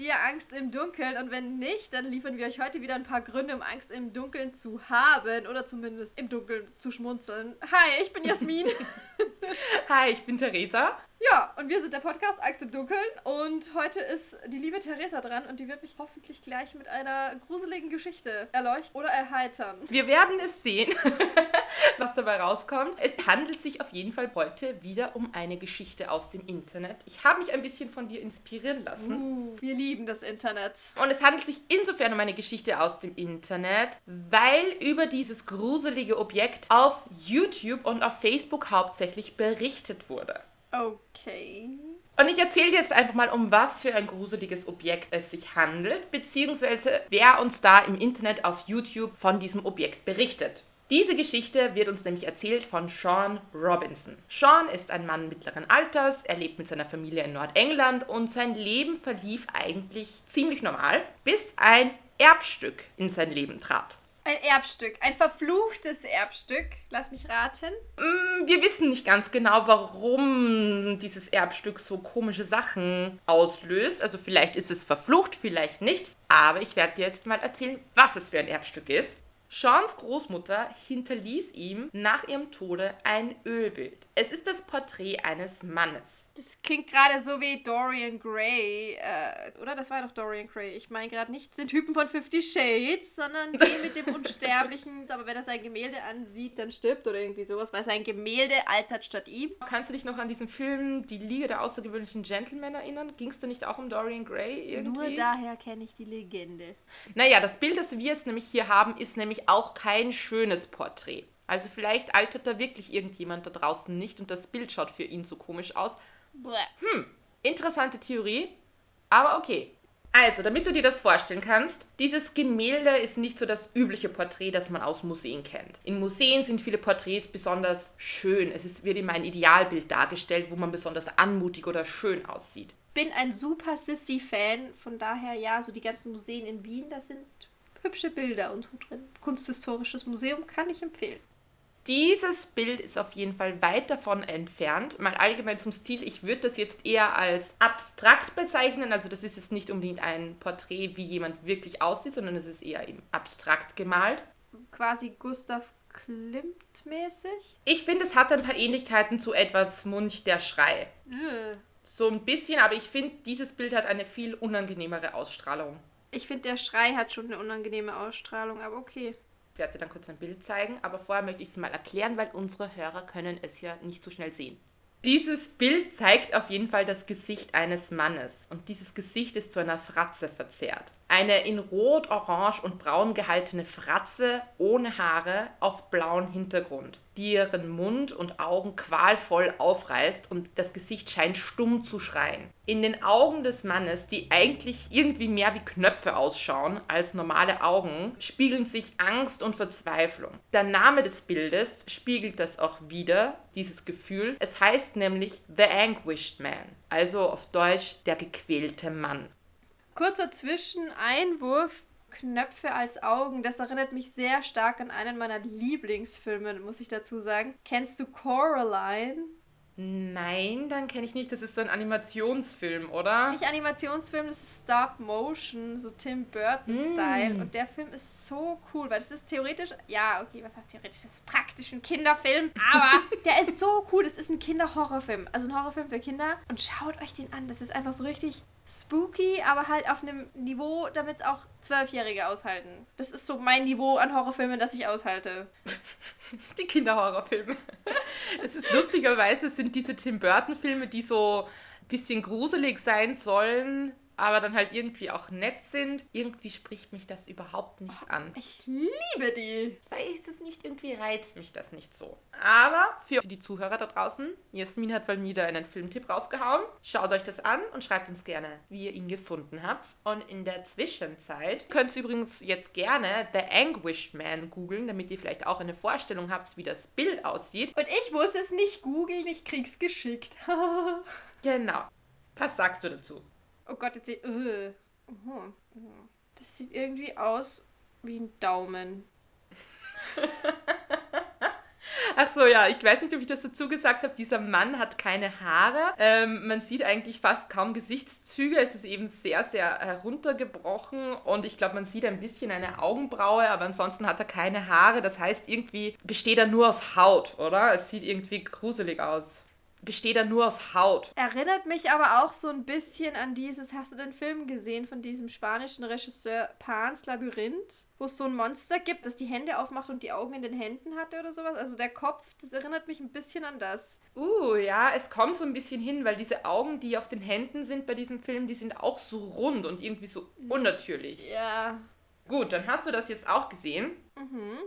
Ihr Angst im Dunkeln? Und wenn nicht, dann liefern wir euch heute wieder ein paar Gründe, um Angst im Dunkeln zu haben oder zumindest im Dunkeln zu schmunzeln. Hi, ich bin Jasmin. Hi, ich bin Theresa. Ja, und wir sind der Podcast Angst im Dunkeln und heute ist die liebe Theresa dran und die wird mich hoffentlich gleich mit einer gruseligen Geschichte erleuchten oder erheitern. Wir werden es sehen, was dabei rauskommt. Es handelt sich auf jeden Fall heute wieder um eine Geschichte aus dem Internet. Ich habe mich ein bisschen von dir inspirieren lassen. Uh, wir lieben das Internet. Und es handelt sich insofern um eine Geschichte aus dem Internet, weil über dieses gruselige Objekt auf YouTube und auf Facebook hauptsächlich berichtet wurde. Okay. Und ich erzähle jetzt einfach mal, um was für ein gruseliges Objekt es sich handelt, beziehungsweise wer uns da im Internet auf YouTube von diesem Objekt berichtet. Diese Geschichte wird uns nämlich erzählt von Sean Robinson. Sean ist ein Mann mittleren Alters, er lebt mit seiner Familie in Nordengland und sein Leben verlief eigentlich ziemlich normal, bis ein Erbstück in sein Leben trat. Ein Erbstück, ein verfluchtes Erbstück. Lass mich raten. Mm, wir wissen nicht ganz genau, warum dieses Erbstück so komische Sachen auslöst. Also vielleicht ist es verflucht, vielleicht nicht. Aber ich werde dir jetzt mal erzählen, was es für ein Erbstück ist. Seans Großmutter hinterließ ihm nach ihrem Tode ein Ölbild. Es ist das Porträt eines Mannes. Das klingt gerade so wie Dorian Gray, äh, oder? Das war doch Dorian Gray. Ich meine gerade nicht den Typen von Fifty Shades, sondern den mit dem Unsterblichen. Aber wenn er sein Gemälde ansieht, dann stirbt oder irgendwie sowas, weil sein Gemälde altert statt ihm. Kannst du dich noch an diesen Film Die Liga der außergewöhnlichen Gentlemen erinnern? Ging es da nicht auch um Dorian Gray irgendwie? Nur daher kenne ich die Legende. Naja, das Bild, das wir jetzt nämlich hier haben, ist nämlich auch kein schönes Porträt. Also vielleicht altert da wirklich irgendjemand da draußen nicht und das Bild schaut für ihn so komisch aus. Hm, interessante Theorie, aber okay. Also, damit du dir das vorstellen kannst, dieses Gemälde ist nicht so das übliche Porträt, das man aus Museen kennt. In Museen sind viele Porträts besonders schön. Es ist, wird immer ein Idealbild dargestellt, wo man besonders anmutig oder schön aussieht. Bin ein super Sissy-Fan, von daher ja, so die ganzen Museen in Wien, da sind hübsche Bilder und so drin. Kunsthistorisches Museum kann ich empfehlen. Dieses Bild ist auf jeden Fall weit davon entfernt. Mal allgemein zum Stil, ich würde das jetzt eher als abstrakt bezeichnen. Also das ist jetzt nicht unbedingt ein Porträt, wie jemand wirklich aussieht, sondern es ist eher eben abstrakt gemalt. Quasi Gustav Klimt mäßig. Ich finde, es hat ein paar Ähnlichkeiten zu Edwards Munch, der Schrei. Äh. So ein bisschen, aber ich finde, dieses Bild hat eine viel unangenehmere Ausstrahlung. Ich finde, der Schrei hat schon eine unangenehme Ausstrahlung, aber okay. Ich werde dir dann kurz ein Bild zeigen, aber vorher möchte ich es mal erklären, weil unsere Hörer können es ja nicht so schnell sehen. Dieses Bild zeigt auf jeden Fall das Gesicht eines Mannes und dieses Gesicht ist zu einer Fratze verzerrt. Eine in Rot, Orange und Braun gehaltene Fratze ohne Haare auf blauem Hintergrund, die ihren Mund und Augen qualvoll aufreißt und das Gesicht scheint stumm zu schreien. In den Augen des Mannes, die eigentlich irgendwie mehr wie Knöpfe ausschauen als normale Augen, spiegeln sich Angst und Verzweiflung. Der Name des Bildes spiegelt das auch wieder, dieses Gefühl. Es heißt nämlich The Anguished Man, also auf Deutsch der gequälte Mann. Kurzer Zwischeneinwurf. Knöpfe als Augen, das erinnert mich sehr stark an einen meiner Lieblingsfilme, muss ich dazu sagen. Kennst du Coraline? Nein, dann kenne ich nicht. Das ist so ein Animationsfilm, oder? Nicht Animationsfilm, das ist Stop Motion, so Tim Burton-Style. Mm. Und der Film ist so cool, weil das ist theoretisch, ja, okay, was heißt theoretisch? Das ist praktisch ein Kinderfilm, aber der ist so cool. Das ist ein Kinderhorrorfilm. Also ein Horrorfilm für Kinder. Und schaut euch den an. Das ist einfach so richtig spooky, aber halt auf einem Niveau, damit es auch Zwölfjährige aushalten. Das ist so mein Niveau an Horrorfilmen, das ich aushalte. Die Kinderhorrorfilme. Das ist lustigerweise sind diese Tim Burton-Filme, die so ein bisschen gruselig sein sollen, aber dann halt irgendwie auch nett sind. Irgendwie spricht mich das überhaupt nicht an. Ich liebe die. Weiß es nicht, irgendwie reizt mich das nicht so. Aber für die Zuhörer da draußen, Jasmin hat mal wieder einen Filmtipp rausgehauen. Schaut euch das an und schreibt uns gerne, wie ihr ihn gefunden habt. Und in der Zwischenzeit könnt ihr übrigens jetzt gerne The Anguished Man googeln, damit ihr vielleicht auch eine Vorstellung habt, wie das Bild aussieht. Und ich muss es nicht googeln, ich krieg's geschickt. Genau. Was sagst du dazu? Oh Gott, jetzt seht. Uh. Das sieht irgendwie aus wie ein Daumen. Ach so, ja, ich weiß nicht, ob ich das dazu gesagt habe. Dieser Mann hat keine Haare. Ähm, man sieht eigentlich fast kaum Gesichtszüge. Es ist eben sehr, sehr heruntergebrochen und ich glaube, man sieht ein bisschen eine Augenbraue, aber ansonsten hat er keine Haare. Das heißt, irgendwie besteht er nur aus Haut, oder? Es sieht irgendwie gruselig aus besteht er nur aus Haut. Erinnert mich aber auch so ein bisschen an dieses, hast du den Film gesehen von diesem spanischen Regisseur Pans Labyrinth, wo es so ein Monster gibt, das die Hände aufmacht und die Augen in den Händen hatte oder sowas? Also der Kopf, das erinnert mich ein bisschen an das. Uh, ja, es kommt so ein bisschen hin, weil diese Augen, die auf den Händen sind bei diesem Film, die sind auch so rund und irgendwie so unnatürlich. Ja. Gut, dann hast du das jetzt auch gesehen. Mhm.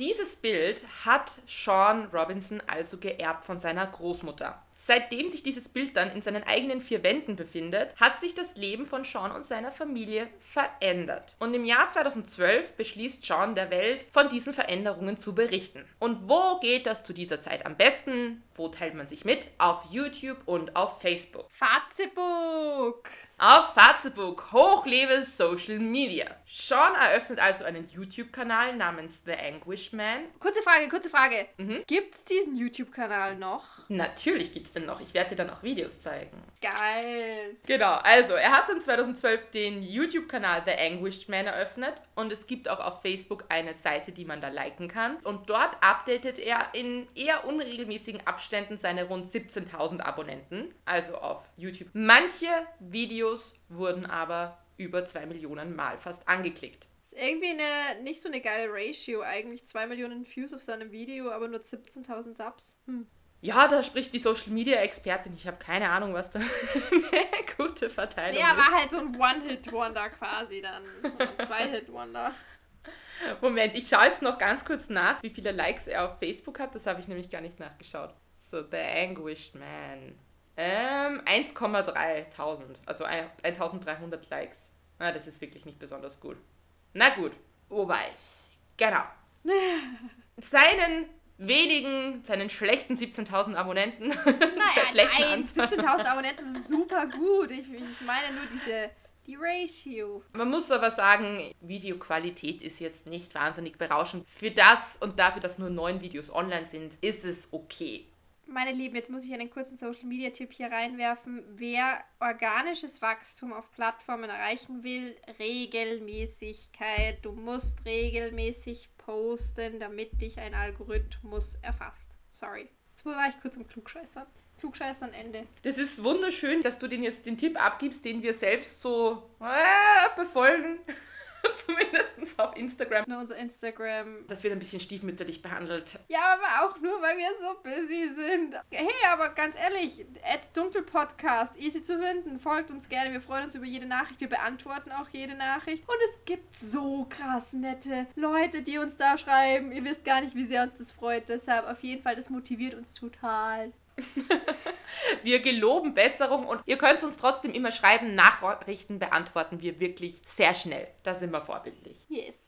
Dieses Bild hat Sean Robinson also geerbt von seiner Großmutter. Seitdem sich dieses Bild dann in seinen eigenen vier Wänden befindet, hat sich das Leben von Sean und seiner Familie verändert. Und im Jahr 2012 beschließt Sean der Welt, von diesen Veränderungen zu berichten. Und wo geht das zu dieser Zeit am besten? Wo teilt man sich mit? Auf YouTube und auf Facebook. Fazebook! Auf Facebook, hochlebe Social Media. Sean eröffnet also einen YouTube-Kanal namens The Anguish Man. Kurze Frage, kurze Frage. Mhm. Gibt's diesen YouTube-Kanal noch? Natürlich gibt's den noch. Ich werde dir dann auch Videos zeigen. Geil. Genau, also er hat dann 2012 den YouTube-Kanal The Anguished Man eröffnet und es gibt auch auf Facebook eine Seite, die man da liken kann. Und dort updatet er in eher unregelmäßigen Abständen seine rund 17.000 Abonnenten, also auf YouTube. Manche Videos wurden aber über 2 Millionen Mal fast angeklickt. Ist irgendwie eine, nicht so eine geile Ratio eigentlich. 2 Millionen Views auf seinem Video, aber nur 17.000 Subs. Hm. Ja, da spricht die Social Media Expertin. Ich habe keine Ahnung, was da eine gute Verteilung Ja, ist. war halt so ein One-Hit-Wonder quasi dann. Zwei-Hit-Wonder. Moment, ich schaue jetzt noch ganz kurz nach, wie viele Likes er auf Facebook hat. Das habe ich nämlich gar nicht nachgeschaut. So, The Anguished Man. Ähm, 1,3 Also ein- 1300 Likes. Ah, das ist wirklich nicht besonders gut. Na gut, wo war ich? Genau. Seinen wenigen, seinen schlechten 17.000 Abonnenten. Naja, schlechten nein, Anzahl. 17.000 Abonnenten sind super gut. Ich, ich meine nur diese, die Ratio. Man muss aber sagen, Videoqualität ist jetzt nicht wahnsinnig berauschend. Für das und dafür, dass nur neun Videos online sind, ist es okay. Meine Lieben, jetzt muss ich einen kurzen Social Media Tipp hier reinwerfen. Wer organisches Wachstum auf Plattformen erreichen will, Regelmäßigkeit. Du musst regelmäßig posten, damit dich ein Algorithmus erfasst. Sorry. Jetzt war ich kurz am Klugscheißern. Klugscheißern Ende. Das ist wunderschön, dass du den jetzt den Tipp abgibst, den wir selbst so äh, befolgen. Zumindest auf Instagram. Nur unser Instagram. Das wird ein bisschen stiefmütterlich behandelt. Ja, aber auch nur, weil wir so busy sind. Hey, aber ganz ehrlich, at Dunkelpodcast, easy zu finden. Folgt uns gerne. Wir freuen uns über jede Nachricht. Wir beantworten auch jede Nachricht. Und es gibt so krass nette Leute, die uns da schreiben. Ihr wisst gar nicht, wie sehr uns das freut. Deshalb auf jeden Fall, das motiviert uns total. Wir geloben Besserung und ihr könnt uns trotzdem immer schreiben. Nachrichten beantworten wir wirklich sehr schnell. Da sind wir vorbildlich. Yes.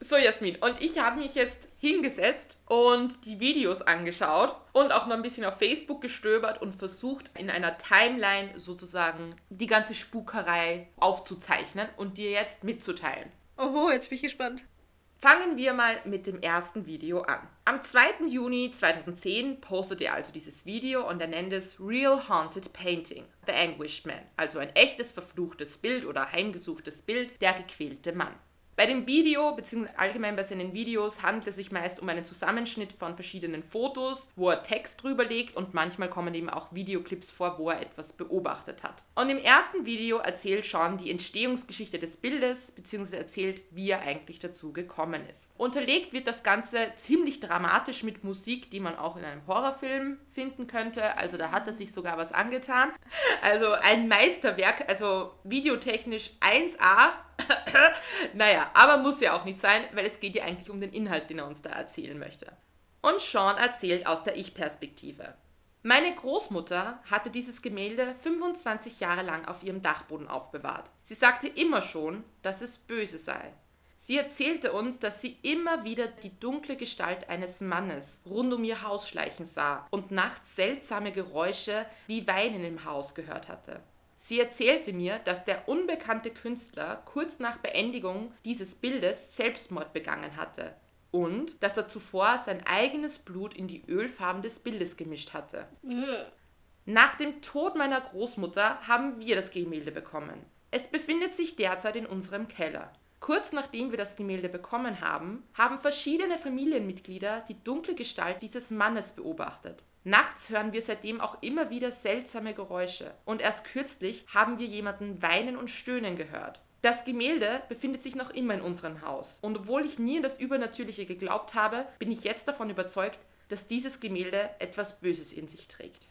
So, Jasmin, und ich habe mich jetzt hingesetzt und die Videos angeschaut und auch noch ein bisschen auf Facebook gestöbert und versucht, in einer Timeline sozusagen die ganze Spukerei aufzuzeichnen und dir jetzt mitzuteilen. Oho, jetzt bin ich gespannt. Fangen wir mal mit dem ersten Video an. Am 2. Juni 2010 postet er also dieses Video und er nennt es Real Haunted Painting, The Anguished Man, also ein echtes verfluchtes Bild oder heimgesuchtes Bild, der gequälte Mann. Bei dem Video, beziehungsweise allgemein bei seinen Videos, handelt es sich meist um einen Zusammenschnitt von verschiedenen Fotos, wo er Text drüber legt und manchmal kommen eben auch Videoclips vor, wo er etwas beobachtet hat. Und im ersten Video erzählt Sean die Entstehungsgeschichte des Bildes, beziehungsweise erzählt, wie er eigentlich dazu gekommen ist. Unterlegt wird das Ganze ziemlich dramatisch mit Musik, die man auch in einem Horrorfilm finden könnte. Also da hat er sich sogar was angetan. Also ein Meisterwerk, also videotechnisch 1A. naja, aber muss ja auch nicht sein, weil es geht ja eigentlich um den Inhalt, den er uns da erzählen möchte. Und Sean erzählt aus der Ich-Perspektive. Meine Großmutter hatte dieses Gemälde 25 Jahre lang auf ihrem Dachboden aufbewahrt. Sie sagte immer schon, dass es böse sei. Sie erzählte uns, dass sie immer wieder die dunkle Gestalt eines Mannes rund um ihr Haus schleichen sah und nachts seltsame Geräusche wie Weinen im Haus gehört hatte. Sie erzählte mir, dass der unbekannte Künstler kurz nach Beendigung dieses Bildes Selbstmord begangen hatte. und dass er zuvor sein eigenes Blut in die Ölfarben des Bildes gemischt hatte. Nach dem Tod meiner Großmutter haben wir das Gemälde bekommen. Es befindet sich derzeit in unserem Keller. Kurz nachdem wir das Gemälde bekommen haben, haben verschiedene Familienmitglieder die dunkle Gestalt dieses Mannes beobachtet. Nachts hören wir seitdem auch immer wieder seltsame Geräusche und erst kürzlich haben wir jemanden weinen und stöhnen gehört. Das Gemälde befindet sich noch immer in unserem Haus. Und obwohl ich nie an das Übernatürliche geglaubt habe, bin ich jetzt davon überzeugt, dass dieses Gemälde etwas Böses in sich trägt.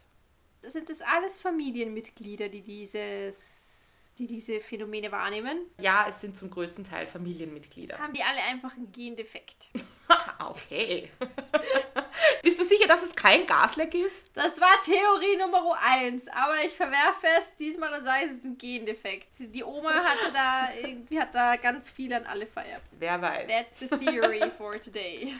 Sind das alles Familienmitglieder, die dieses, die diese Phänomene wahrnehmen? Ja, es sind zum größten Teil Familienmitglieder. Haben die alle einfach einen Gendefekt? okay. Bist du sicher, dass es kein Gasleck ist? Das war Theorie Nummer eins, aber ich verwerfe es diesmal und sage, es ist ein Gendefekt. Die Oma hatte da irgendwie hat da ganz viel an alle vererbt. Wer weiß. That's the theory for today.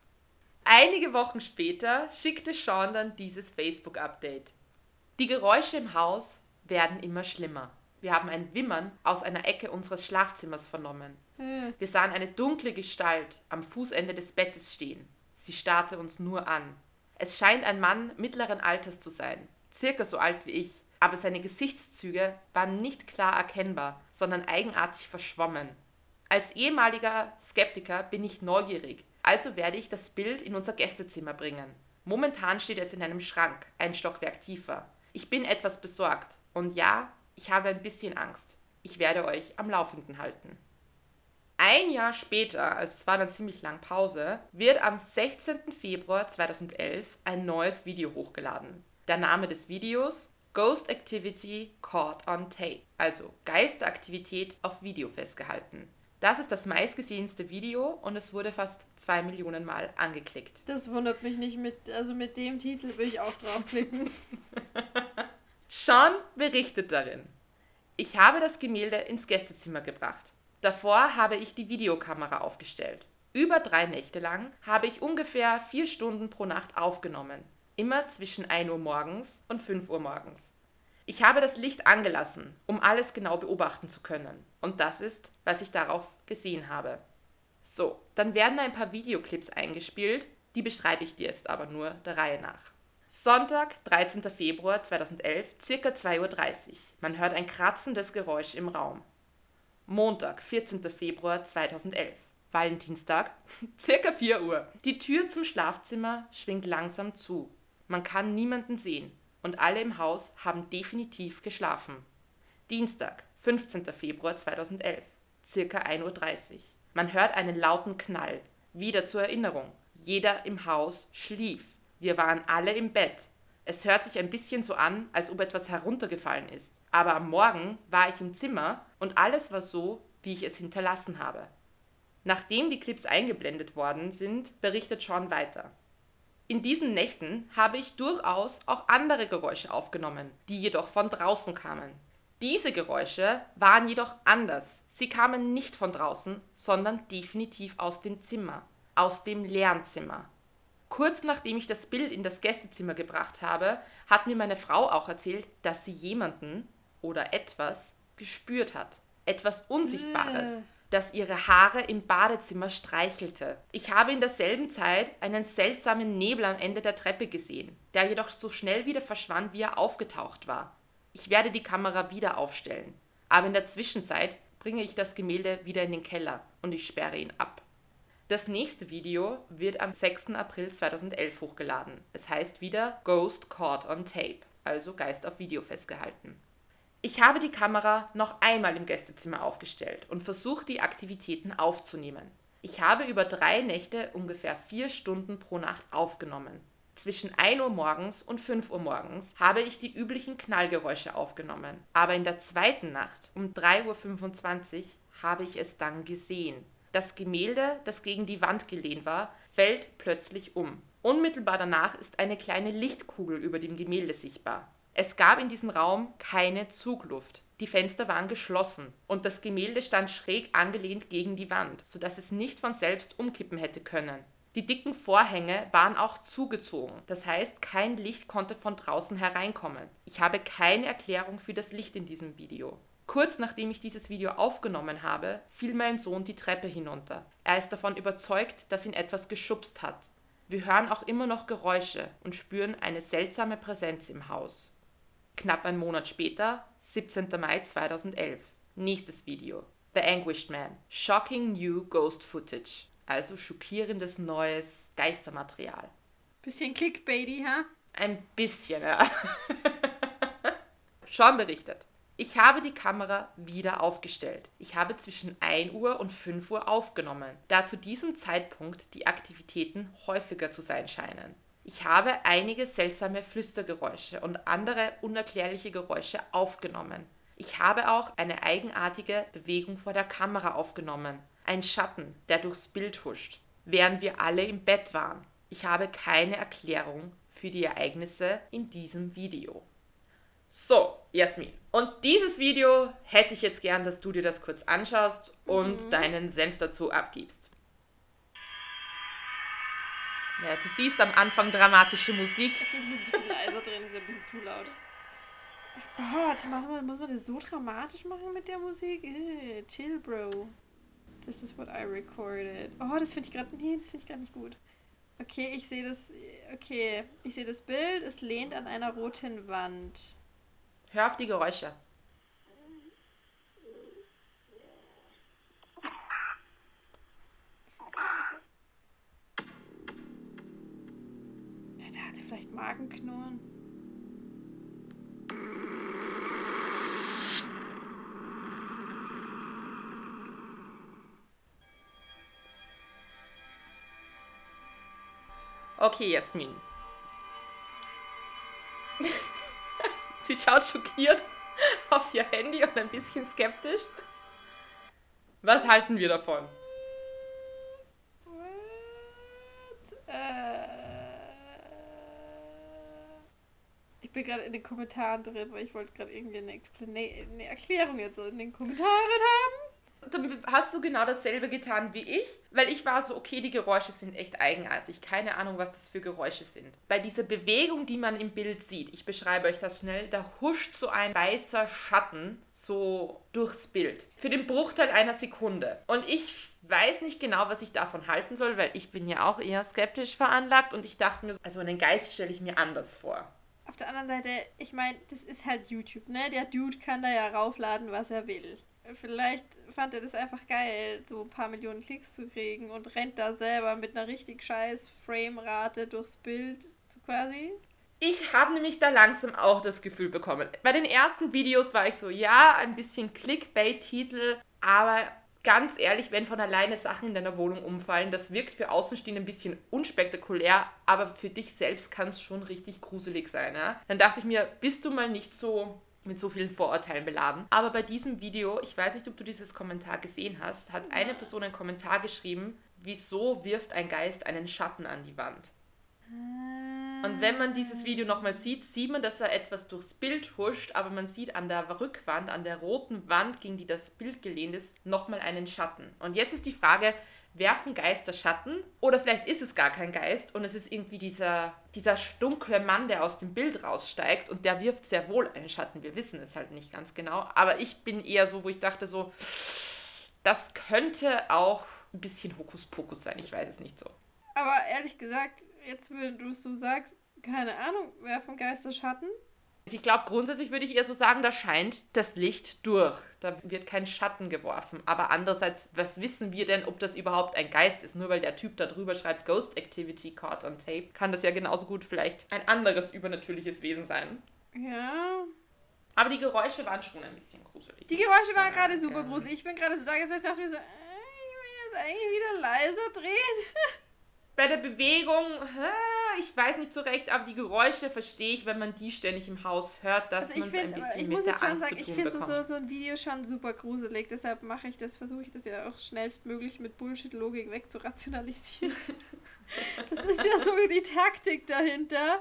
Einige Wochen später schickte Sean dann dieses Facebook-Update. Die Geräusche im Haus werden immer schlimmer. Wir haben ein Wimmern aus einer Ecke unseres Schlafzimmers vernommen. Wir sahen eine dunkle Gestalt am Fußende des Bettes stehen. Sie starrte uns nur an. Es scheint ein Mann mittleren Alters zu sein, circa so alt wie ich, aber seine Gesichtszüge waren nicht klar erkennbar, sondern eigenartig verschwommen. Als ehemaliger Skeptiker bin ich neugierig, also werde ich das Bild in unser Gästezimmer bringen. Momentan steht es in einem Schrank, ein Stockwerk tiefer. Ich bin etwas besorgt und ja, ich habe ein bisschen Angst. Ich werde euch am Laufenden halten. Ein Jahr später, also es war dann ziemlich lang Pause, wird am 16. Februar 2011 ein neues Video hochgeladen. Der Name des Videos Ghost Activity Caught on Tape, also Geisteraktivität auf Video festgehalten. Das ist das meistgesehenste Video und es wurde fast zwei Millionen Mal angeklickt. Das wundert mich nicht mit, also mit dem Titel will ich auch draufklicken. Sean berichtet darin. Ich habe das Gemälde ins Gästezimmer gebracht. Davor habe ich die Videokamera aufgestellt. Über drei Nächte lang habe ich ungefähr vier Stunden pro Nacht aufgenommen. Immer zwischen 1 Uhr morgens und 5 Uhr morgens. Ich habe das Licht angelassen, um alles genau beobachten zu können. Und das ist, was ich darauf gesehen habe. So, dann werden ein paar Videoclips eingespielt, die beschreibe ich dir jetzt aber nur der Reihe nach. Sonntag, 13. Februar 2011, circa 2.30 Uhr. Man hört ein kratzendes Geräusch im Raum. Montag, 14. Februar 2011. Valentinstag, circa 4 Uhr. Die Tür zum Schlafzimmer schwingt langsam zu. Man kann niemanden sehen und alle im Haus haben definitiv geschlafen. Dienstag, 15. Februar 2011, circa 1.30 Uhr. Man hört einen lauten Knall. Wieder zur Erinnerung. Jeder im Haus schlief. Wir waren alle im Bett. Es hört sich ein bisschen so an, als ob etwas heruntergefallen ist. Aber am Morgen war ich im Zimmer und alles war so, wie ich es hinterlassen habe. Nachdem die Clips eingeblendet worden sind, berichtet Sean weiter. In diesen Nächten habe ich durchaus auch andere Geräusche aufgenommen, die jedoch von draußen kamen. Diese Geräusche waren jedoch anders. Sie kamen nicht von draußen, sondern definitiv aus dem Zimmer, aus dem Lernzimmer. Kurz nachdem ich das Bild in das Gästezimmer gebracht habe, hat mir meine Frau auch erzählt, dass sie jemanden, oder etwas gespürt hat. Etwas Unsichtbares, äh. das ihre Haare im Badezimmer streichelte. Ich habe in derselben Zeit einen seltsamen Nebel am Ende der Treppe gesehen, der jedoch so schnell wieder verschwand, wie er aufgetaucht war. Ich werde die Kamera wieder aufstellen, aber in der Zwischenzeit bringe ich das Gemälde wieder in den Keller und ich sperre ihn ab. Das nächste Video wird am 6. April 2011 hochgeladen. Es heißt wieder Ghost Caught on Tape, also Geist auf Video festgehalten. Ich habe die Kamera noch einmal im Gästezimmer aufgestellt und versucht, die Aktivitäten aufzunehmen. Ich habe über drei Nächte ungefähr vier Stunden pro Nacht aufgenommen. Zwischen 1 Uhr morgens und 5 Uhr morgens habe ich die üblichen Knallgeräusche aufgenommen. Aber in der zweiten Nacht um 3.25 Uhr habe ich es dann gesehen. Das Gemälde, das gegen die Wand gelehnt war, fällt plötzlich um. Unmittelbar danach ist eine kleine Lichtkugel über dem Gemälde sichtbar. Es gab in diesem Raum keine Zugluft. Die Fenster waren geschlossen und das Gemälde stand schräg angelehnt gegen die Wand, sodass es nicht von selbst umkippen hätte können. Die dicken Vorhänge waren auch zugezogen, das heißt, kein Licht konnte von draußen hereinkommen. Ich habe keine Erklärung für das Licht in diesem Video. Kurz nachdem ich dieses Video aufgenommen habe, fiel mein Sohn die Treppe hinunter. Er ist davon überzeugt, dass ihn etwas geschubst hat. Wir hören auch immer noch Geräusche und spüren eine seltsame Präsenz im Haus. Knapp einen Monat später, 17. Mai 2011. Nächstes Video. The Anguished Man. Shocking New Ghost Footage. Also schockierendes neues Geistermaterial. Bisschen clickbaity, ha? Ein bisschen, ja. Sean berichtet. Ich habe die Kamera wieder aufgestellt. Ich habe zwischen 1 Uhr und 5 Uhr aufgenommen, da zu diesem Zeitpunkt die Aktivitäten häufiger zu sein scheinen. Ich habe einige seltsame Flüstergeräusche und andere unerklärliche Geräusche aufgenommen. Ich habe auch eine eigenartige Bewegung vor der Kamera aufgenommen. Ein Schatten, der durchs Bild huscht, während wir alle im Bett waren. Ich habe keine Erklärung für die Ereignisse in diesem Video. So, Jasmin. Und dieses Video hätte ich jetzt gern, dass du dir das kurz anschaust und mhm. deinen Senf dazu abgibst. Ja, du siehst am Anfang dramatische Musik. Okay, ich muss ein bisschen leiser drehen, das ist ein bisschen zu laut. Ach Gott, muss man, muss man das so dramatisch machen mit der Musik? Ew, chill, Bro. This is what I recorded. Oh, das finde ich gerade. Nee, das finde ich gerade nicht gut. Okay, ich sehe das. Okay, ich sehe das Bild. Es lehnt an einer roten Wand. Hör auf die Geräusche. Ja, der hatte vielleicht Magenknurren. Okay, Jasmin. Sie schaut schockiert auf ihr Handy und ein bisschen skeptisch. Was halten wir davon? Bin gerade in den Kommentaren drin, weil ich wollte gerade irgendwie eine, eine Erklärung jetzt in den Kommentaren haben dann hast du genau dasselbe getan wie ich, weil ich war so, okay, die Geräusche sind echt eigenartig. Keine Ahnung, was das für Geräusche sind. Bei dieser Bewegung, die man im Bild sieht, ich beschreibe euch das schnell, da huscht so ein weißer Schatten so durchs Bild. Für den Bruchteil einer Sekunde. Und ich weiß nicht genau, was ich davon halten soll, weil ich bin ja auch eher skeptisch veranlagt und ich dachte mir, also einen Geist stelle ich mir anders vor. Auf der anderen Seite, ich meine, das ist halt YouTube, ne? Der Dude kann da ja raufladen, was er will. Vielleicht fand er das einfach geil, so ein paar Millionen Klicks zu kriegen und rennt da selber mit einer richtig scheiß Framerate durchs Bild quasi. Ich habe nämlich da langsam auch das Gefühl bekommen. Bei den ersten Videos war ich so, ja, ein bisschen Clickbait-Titel, aber ganz ehrlich, wenn von alleine Sachen in deiner Wohnung umfallen, das wirkt für Außenstehende ein bisschen unspektakulär, aber für dich selbst kann es schon richtig gruselig sein. Ja? Dann dachte ich mir, bist du mal nicht so mit so vielen Vorurteilen beladen. Aber bei diesem Video, ich weiß nicht, ob du dieses Kommentar gesehen hast, hat eine Person einen Kommentar geschrieben, wieso wirft ein Geist einen Schatten an die Wand? Und wenn man dieses Video nochmal sieht, sieht man, dass er etwas durchs Bild huscht, aber man sieht an der Rückwand, an der roten Wand, gegen die das Bild gelehnt ist, nochmal einen Schatten. Und jetzt ist die Frage, werfen Geister Schatten oder vielleicht ist es gar kein Geist und es ist irgendwie dieser, dieser dunkle Mann, der aus dem Bild raussteigt und der wirft sehr wohl einen Schatten. Wir wissen es halt nicht ganz genau, aber ich bin eher so, wo ich dachte so, das könnte auch ein bisschen Hokuspokus sein, ich weiß es nicht so. Aber ehrlich gesagt, jetzt wenn du es so sagst, keine Ahnung, werfen Geister Schatten? Ich glaube, grundsätzlich würde ich eher so sagen, da scheint das Licht durch. Da wird kein Schatten geworfen. Aber andererseits, was wissen wir denn, ob das überhaupt ein Geist ist? Nur weil der Typ da drüber schreibt, Ghost Activity caught on tape, kann das ja genauso gut vielleicht ein anderes übernatürliches Wesen sein. Ja. Aber die Geräusche waren schon ein bisschen gruselig. Die Geräusche waren gerade super gruselig. Ich bin gerade so da gesessen, dachte mir so, äh, ich will jetzt eigentlich wieder leiser drehen. bei der Bewegung, ich weiß nicht so recht, aber die Geräusche verstehe ich, wenn man die ständig im Haus hört, dass also man es ein bisschen mit der Angst sagen, zu tun Ich finde so, so ein Video schon super gruselig, deshalb mache ich das, versuche ich das ja auch schnellstmöglich mit Bullshit-Logik wegzurationalisieren. das ist ja so die Taktik dahinter.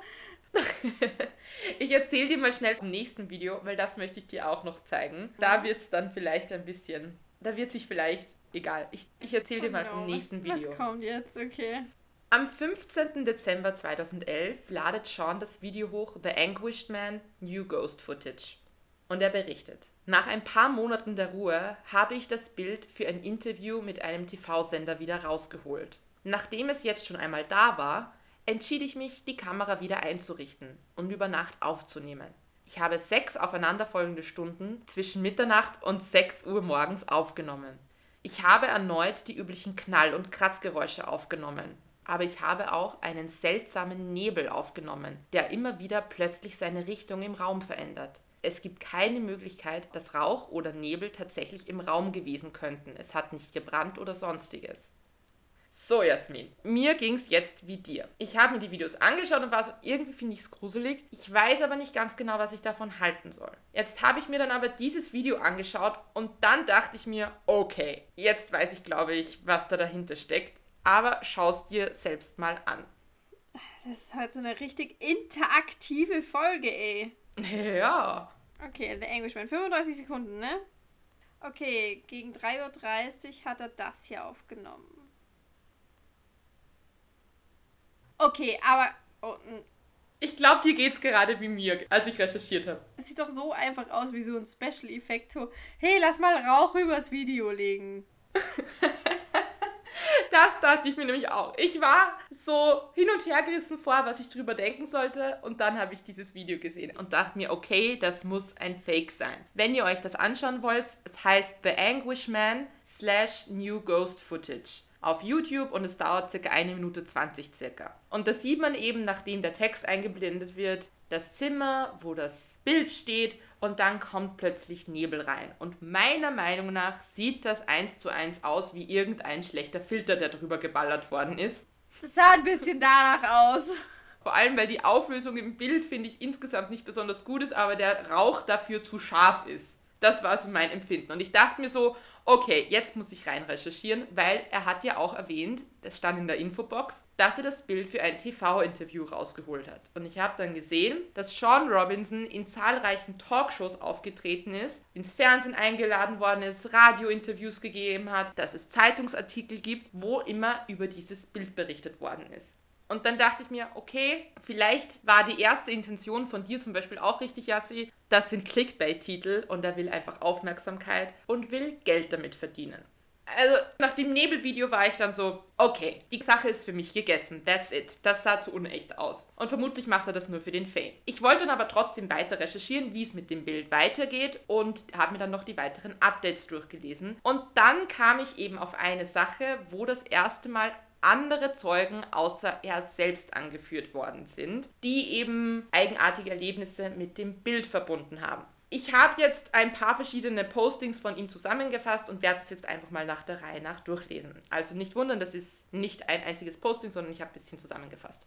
ich erzähle dir mal schnell vom nächsten Video, weil das möchte ich dir auch noch zeigen. Da wird es dann vielleicht ein bisschen, da wird sich vielleicht, egal, ich, ich erzähle dir mal vom nächsten Video. Was kommt jetzt? Okay. Am 15. Dezember 2011 ladet Sean das Video hoch The Anguished Man New Ghost Footage. Und er berichtet. Nach ein paar Monaten der Ruhe habe ich das Bild für ein Interview mit einem TV-Sender wieder rausgeholt. Nachdem es jetzt schon einmal da war, entschied ich mich, die Kamera wieder einzurichten und über Nacht aufzunehmen. Ich habe sechs aufeinanderfolgende Stunden zwischen Mitternacht und 6 Uhr morgens aufgenommen. Ich habe erneut die üblichen Knall- und Kratzgeräusche aufgenommen, aber ich habe auch einen seltsamen Nebel aufgenommen, der immer wieder plötzlich seine Richtung im Raum verändert es gibt keine Möglichkeit, dass Rauch oder Nebel tatsächlich im Raum gewesen könnten. Es hat nicht gebrannt oder sonstiges. So, Jasmin, mir ging es jetzt wie dir. Ich habe mir die Videos angeschaut und war so, irgendwie finde ich es gruselig. Ich weiß aber nicht ganz genau, was ich davon halten soll. Jetzt habe ich mir dann aber dieses Video angeschaut und dann dachte ich mir, okay, jetzt weiß ich, glaube ich, was da dahinter steckt. Aber schau es dir selbst mal an. Das ist halt so eine richtig interaktive Folge, ey. Ja. Okay, The Englishman. 35 Sekunden, ne? Okay, gegen 3.30 Uhr hat er das hier aufgenommen. Okay, aber. Oh, ich glaube, dir geht's gerade wie mir, als ich recherchiert habe. Das sieht doch so einfach aus wie so ein Special-Effekt. Hey, lass mal Rauch übers Video legen. Das dachte ich mir nämlich auch. Ich war so hin und her gerissen vor, was ich drüber denken sollte. Und dann habe ich dieses Video gesehen und dachte mir, okay, das muss ein Fake sein. Wenn ihr euch das anschauen wollt, es heißt The Anguish Man slash New Ghost Footage auf YouTube und es dauert circa eine Minute 20 circa. Und da sieht man eben, nachdem der Text eingeblendet wird, das Zimmer, wo das Bild steht und dann kommt plötzlich Nebel rein. Und meiner Meinung nach sieht das eins zu eins aus wie irgendein schlechter Filter, der drüber geballert worden ist. Das sah ein bisschen danach aus. Vor allem, weil die Auflösung im Bild, finde ich, insgesamt nicht besonders gut ist, aber der Rauch dafür zu scharf ist. Das war so mein Empfinden. Und ich dachte mir so, okay, jetzt muss ich rein recherchieren, weil er hat ja auch erwähnt, das stand in der Infobox, dass er das Bild für ein TV-Interview rausgeholt hat. Und ich habe dann gesehen, dass Sean Robinson in zahlreichen Talkshows aufgetreten ist, ins Fernsehen eingeladen worden ist, Radiointerviews gegeben hat, dass es Zeitungsartikel gibt, wo immer über dieses Bild berichtet worden ist. Und dann dachte ich mir, okay, vielleicht war die erste Intention von dir zum Beispiel auch richtig, Yassi. Das sind Clickbait-Titel und er will einfach Aufmerksamkeit und will Geld damit verdienen. Also nach dem Nebelvideo war ich dann so, okay, die Sache ist für mich gegessen, that's it. Das sah zu unecht aus. Und vermutlich macht er das nur für den Fame. Ich wollte dann aber trotzdem weiter recherchieren, wie es mit dem Bild weitergeht und habe mir dann noch die weiteren Updates durchgelesen. Und dann kam ich eben auf eine Sache, wo das erste Mal andere Zeugen außer er selbst angeführt worden sind, die eben eigenartige Erlebnisse mit dem Bild verbunden haben. Ich habe jetzt ein paar verschiedene Postings von ihm zusammengefasst und werde es jetzt einfach mal nach der Reihe nach durchlesen. Also nicht wundern, das ist nicht ein einziges Posting, sondern ich habe ein bisschen zusammengefasst.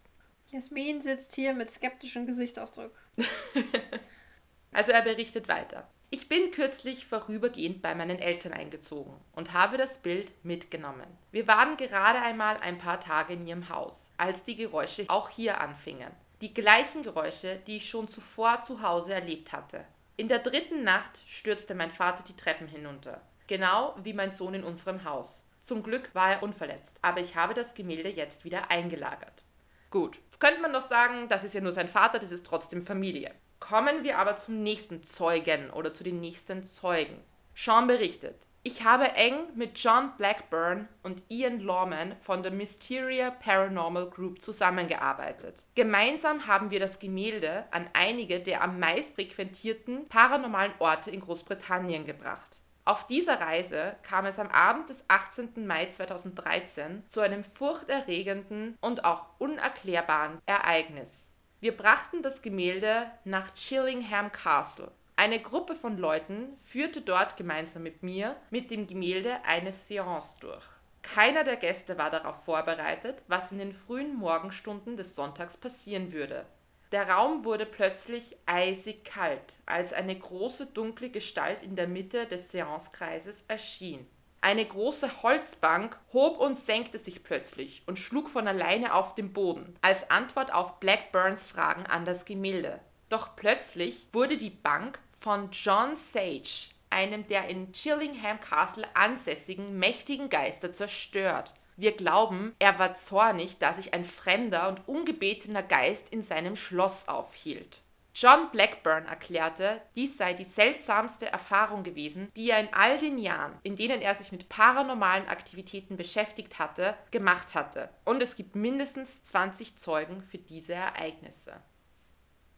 Jasmin sitzt hier mit skeptischem Gesichtsausdruck. also er berichtet weiter. Ich bin kürzlich vorübergehend bei meinen Eltern eingezogen und habe das Bild mitgenommen. Wir waren gerade einmal ein paar Tage in ihrem Haus, als die Geräusche auch hier anfingen. Die gleichen Geräusche, die ich schon zuvor zu Hause erlebt hatte. In der dritten Nacht stürzte mein Vater die Treppen hinunter, genau wie mein Sohn in unserem Haus. Zum Glück war er unverletzt, aber ich habe das Gemälde jetzt wieder eingelagert. Gut, jetzt könnte man noch sagen, das ist ja nur sein Vater, das ist trotzdem Familie. Kommen wir aber zum nächsten Zeugen oder zu den nächsten Zeugen. Sean berichtet, ich habe eng mit John Blackburn und Ian Lawman von der Mysteria Paranormal Group zusammengearbeitet. Gemeinsam haben wir das Gemälde an einige der am meist frequentierten paranormalen Orte in Großbritannien gebracht. Auf dieser Reise kam es am Abend des 18. Mai 2013 zu einem furchterregenden und auch unerklärbaren Ereignis. Wir brachten das Gemälde nach Chillingham Castle. Eine Gruppe von Leuten führte dort gemeinsam mit mir mit dem Gemälde eine Seance durch. Keiner der Gäste war darauf vorbereitet, was in den frühen Morgenstunden des Sonntags passieren würde. Der Raum wurde plötzlich eisig kalt, als eine große dunkle Gestalt in der Mitte des Seancekreises erschien. Eine große Holzbank hob und senkte sich plötzlich und schlug von alleine auf den Boden, als Antwort auf Blackburns Fragen an das Gemälde. Doch plötzlich wurde die Bank von John Sage, einem der in Chillingham Castle ansässigen mächtigen Geister, zerstört. Wir glauben, er war zornig, da sich ein fremder und ungebetener Geist in seinem Schloss aufhielt. John Blackburn erklärte, dies sei die seltsamste Erfahrung gewesen, die er in all den Jahren, in denen er sich mit paranormalen Aktivitäten beschäftigt hatte, gemacht hatte. Und es gibt mindestens 20 Zeugen für diese Ereignisse.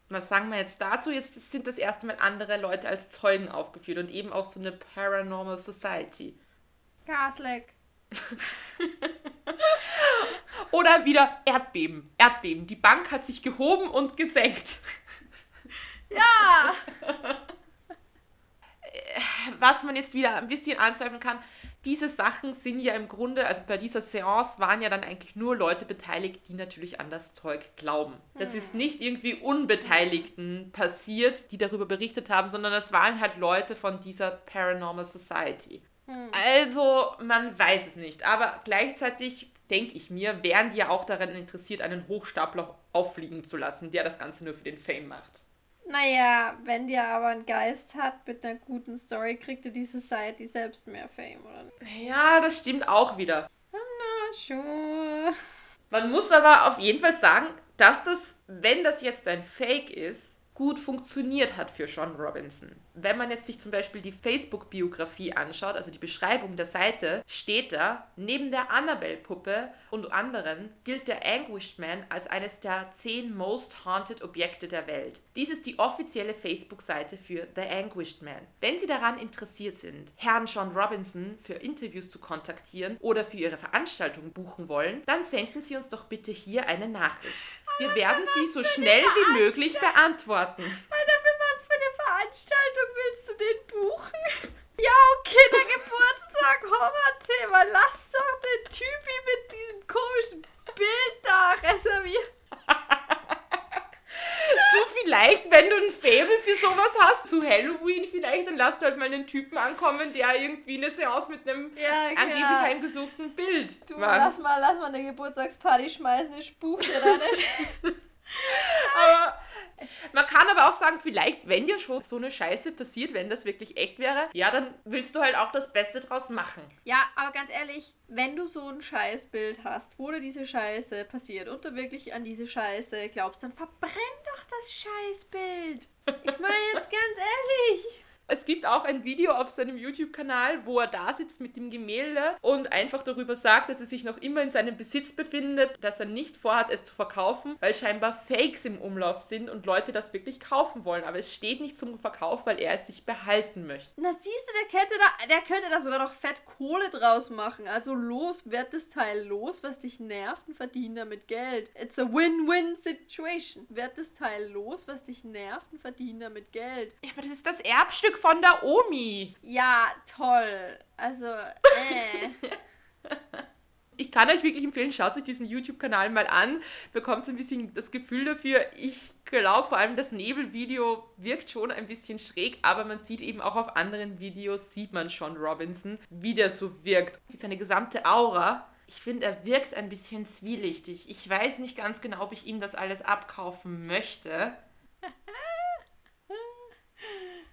Was sagen wir jetzt dazu? Jetzt sind das erste Mal andere Leute als Zeugen aufgeführt und eben auch so eine Paranormal Society. Gasleck. Oder wieder Erdbeben. Erdbeben. Die Bank hat sich gehoben und gesenkt. Ja! Was man jetzt wieder ein bisschen anzweifeln kann, diese Sachen sind ja im Grunde, also bei dieser Seance waren ja dann eigentlich nur Leute beteiligt, die natürlich an das Zeug glauben. Das ist nicht irgendwie Unbeteiligten passiert, die darüber berichtet haben, sondern das waren halt Leute von dieser Paranormal Society. Also, man weiß es nicht. Aber gleichzeitig denke ich mir, wären die ja auch daran interessiert, einen Hochstapler auffliegen zu lassen, der das Ganze nur für den Fame macht. Naja, wenn der aber einen Geist hat mit einer guten Story, kriegt er die Society selbst mehr Fame, oder? Ja, das stimmt auch wieder. I'm not sure. Man muss aber auf jeden Fall sagen, dass das, wenn das jetzt ein Fake ist, gut funktioniert hat für Sean Robinson. Wenn man jetzt sich zum Beispiel die Facebook-Biografie anschaut, also die Beschreibung der Seite, steht da, neben der Annabelle-Puppe und anderen gilt der Anguished Man als eines der zehn Most Haunted Objekte der Welt. Dies ist die offizielle Facebook-Seite für The Anguished Man. Wenn Sie daran interessiert sind, Herrn Sean Robinson für Interviews zu kontaktieren oder für Ihre Veranstaltung buchen wollen, dann senden Sie uns doch bitte hier eine Nachricht. Wir werden sie so schnell wie möglich beantworten. Alter, für was für eine Veranstaltung willst du den buchen? Ja, okay, der Geburtstag, Horrorthema. Lass doch den Typi mit diesem komischen Bild da reservieren. Du vielleicht, wenn du ein Faible für sowas hast, zu Halloween vielleicht, dann lass du halt mal einen Typen ankommen, der irgendwie eine Seance mit einem Ja, angeblich klar. heimgesuchten Bild Du, macht. lass mal, lass mal eine Geburtstagsparty schmeißen, ich spuck dir da nicht. Aber man kann aber auch sagen, vielleicht, wenn dir schon so eine Scheiße passiert, wenn das wirklich echt wäre, ja, dann willst du halt auch das Beste draus machen. Ja, aber ganz ehrlich, wenn du so ein Scheißbild hast, wo dir diese Scheiße passiert und du wirklich an diese Scheiße glaubst, dann verbrenn doch das Scheißbild. Ich meine jetzt ganz ehrlich. Es gibt auch ein Video auf seinem YouTube-Kanal, wo er da sitzt mit dem Gemälde und einfach darüber sagt, dass er sich noch immer in seinem Besitz befindet, dass er nicht vorhat, es zu verkaufen, weil scheinbar Fakes im Umlauf sind und Leute das wirklich kaufen wollen. Aber es steht nicht zum Verkauf, weil er es sich behalten möchte. Na siehst du, der könnte da, der könnte da sogar noch fett Kohle draus machen. Also los, werd das Teil los, was dich nervt und verdien damit Geld. It's a win-win situation. Werd das Teil los, was dich nervt und verdien damit Geld. Ja, aber das ist das Erbstück von der Omi. Ja, toll. Also, äh. Ich kann euch wirklich empfehlen, schaut euch diesen YouTube-Kanal mal an, bekommt so ein bisschen das Gefühl dafür. Ich glaube vor allem, das Nebelvideo wirkt schon ein bisschen schräg, aber man sieht eben auch auf anderen Videos, sieht man schon Robinson, wie der so wirkt. Seine gesamte Aura. Ich finde, er wirkt ein bisschen zwielichtig. Ich weiß nicht ganz genau, ob ich ihm das alles abkaufen möchte.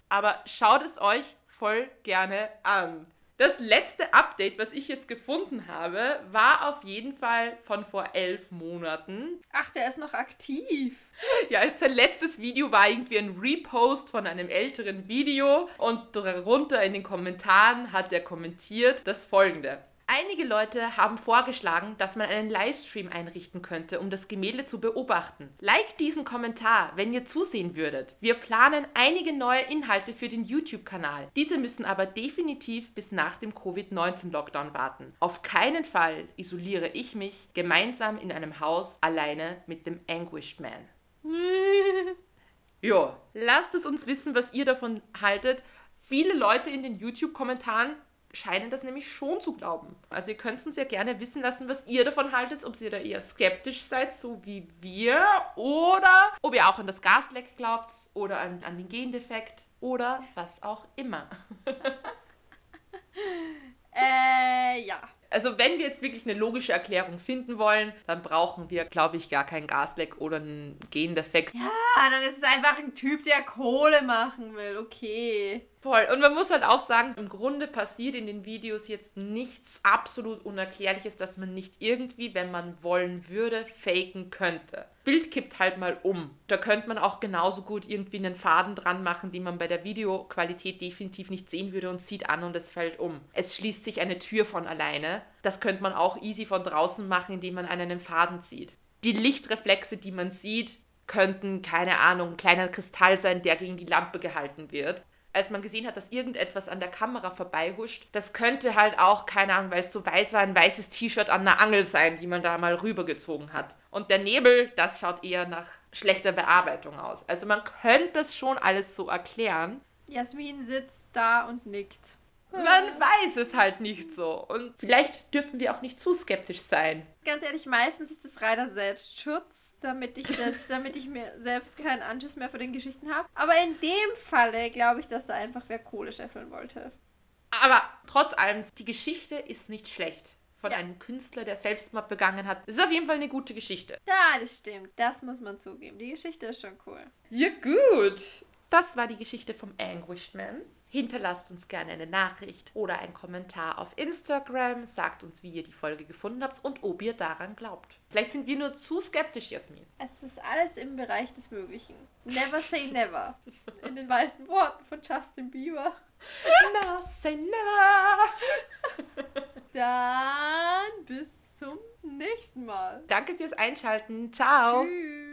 Aber schaut es euch voll gerne an. Das letzte Update, was ich jetzt gefunden habe, war auf jeden Fall von vor elf Monaten. Ach, der ist noch aktiv. Ja, sein letztes Video war irgendwie ein Repost von einem älteren Video und darunter in den Kommentaren hat er kommentiert das folgende. Einige Leute haben vorgeschlagen, dass man einen Livestream einrichten könnte, um das Gemälde zu beobachten. Like diesen Kommentar, wenn ihr zusehen würdet. Wir planen einige neue Inhalte für den YouTube-Kanal. Diese müssen aber definitiv bis nach dem Covid-19-Lockdown warten. Auf keinen Fall isoliere ich mich gemeinsam in einem Haus alleine mit dem Anguished Man. Jo, lasst es uns wissen, was ihr davon haltet. Viele Leute in den YouTube-Kommentaren scheinen das nämlich schon zu glauben. Also ihr könnt uns ja gerne wissen lassen, was ihr davon haltet, ob ihr da eher skeptisch seid, so wie wir, oder ob ihr auch an das Gasleck glaubt oder an, an den Gendefekt oder was auch immer. Äh, ja. Also wenn wir jetzt wirklich eine logische Erklärung finden wollen, dann brauchen wir, glaube ich, gar keinen Gasleck oder einen Gendefekt. Ah, dann ist es einfach ein Typ, der Kohle machen will. Okay. Voll. Und man muss halt auch sagen, im Grunde passiert in den Videos jetzt nichts absolut Unerklärliches, dass man nicht irgendwie, wenn man wollen würde, faken könnte. Bild kippt halt mal um. Da könnte man auch genauso gut irgendwie einen Faden dran machen, den man bei der Videoqualität definitiv nicht sehen würde und zieht an und es fällt um. Es schließt sich eine Tür von alleine. Das könnte man auch easy von draußen machen, indem man einen Faden zieht. Die Lichtreflexe, die man sieht, könnten, keine Ahnung, ein kleiner Kristall sein, der gegen die Lampe gehalten wird als man gesehen hat, dass irgendetwas an der Kamera vorbeihuscht, das könnte halt auch, keine Ahnung, weil es so weiß war, ein weißes T-Shirt an einer Angel sein, die man da mal rübergezogen hat. Und der Nebel, das schaut eher nach schlechter Bearbeitung aus. Also man könnte das schon alles so erklären. Jasmin sitzt da und nickt. Man weiß es halt nicht so. Und vielleicht dürfen wir auch nicht zu skeptisch sein. Ganz ehrlich, meistens ist es reiner Selbstschutz, damit ich das, damit ich mir selbst keinen Anschluss mehr für den Geschichten habe. Aber in dem Falle glaube ich, dass er einfach wer Kohle scheffeln wollte. Aber trotz allem, die Geschichte ist nicht schlecht. Von ja. einem Künstler, der Selbstmord begangen hat. Das ist auf jeden Fall eine gute Geschichte. Ja, das stimmt. Das muss man zugeben. Die Geschichte ist schon cool. Ja, gut. Das war die Geschichte vom Anguished Man. Hinterlasst uns gerne eine Nachricht oder einen Kommentar auf Instagram. Sagt uns, wie ihr die Folge gefunden habt und ob ihr daran glaubt. Vielleicht sind wir nur zu skeptisch, Jasmin. Es ist alles im Bereich des Möglichen. Never say never. In den weißen Worten von Justin Bieber. Never say never. Dann bis zum nächsten Mal. Danke fürs Einschalten. Ciao. Tschüss.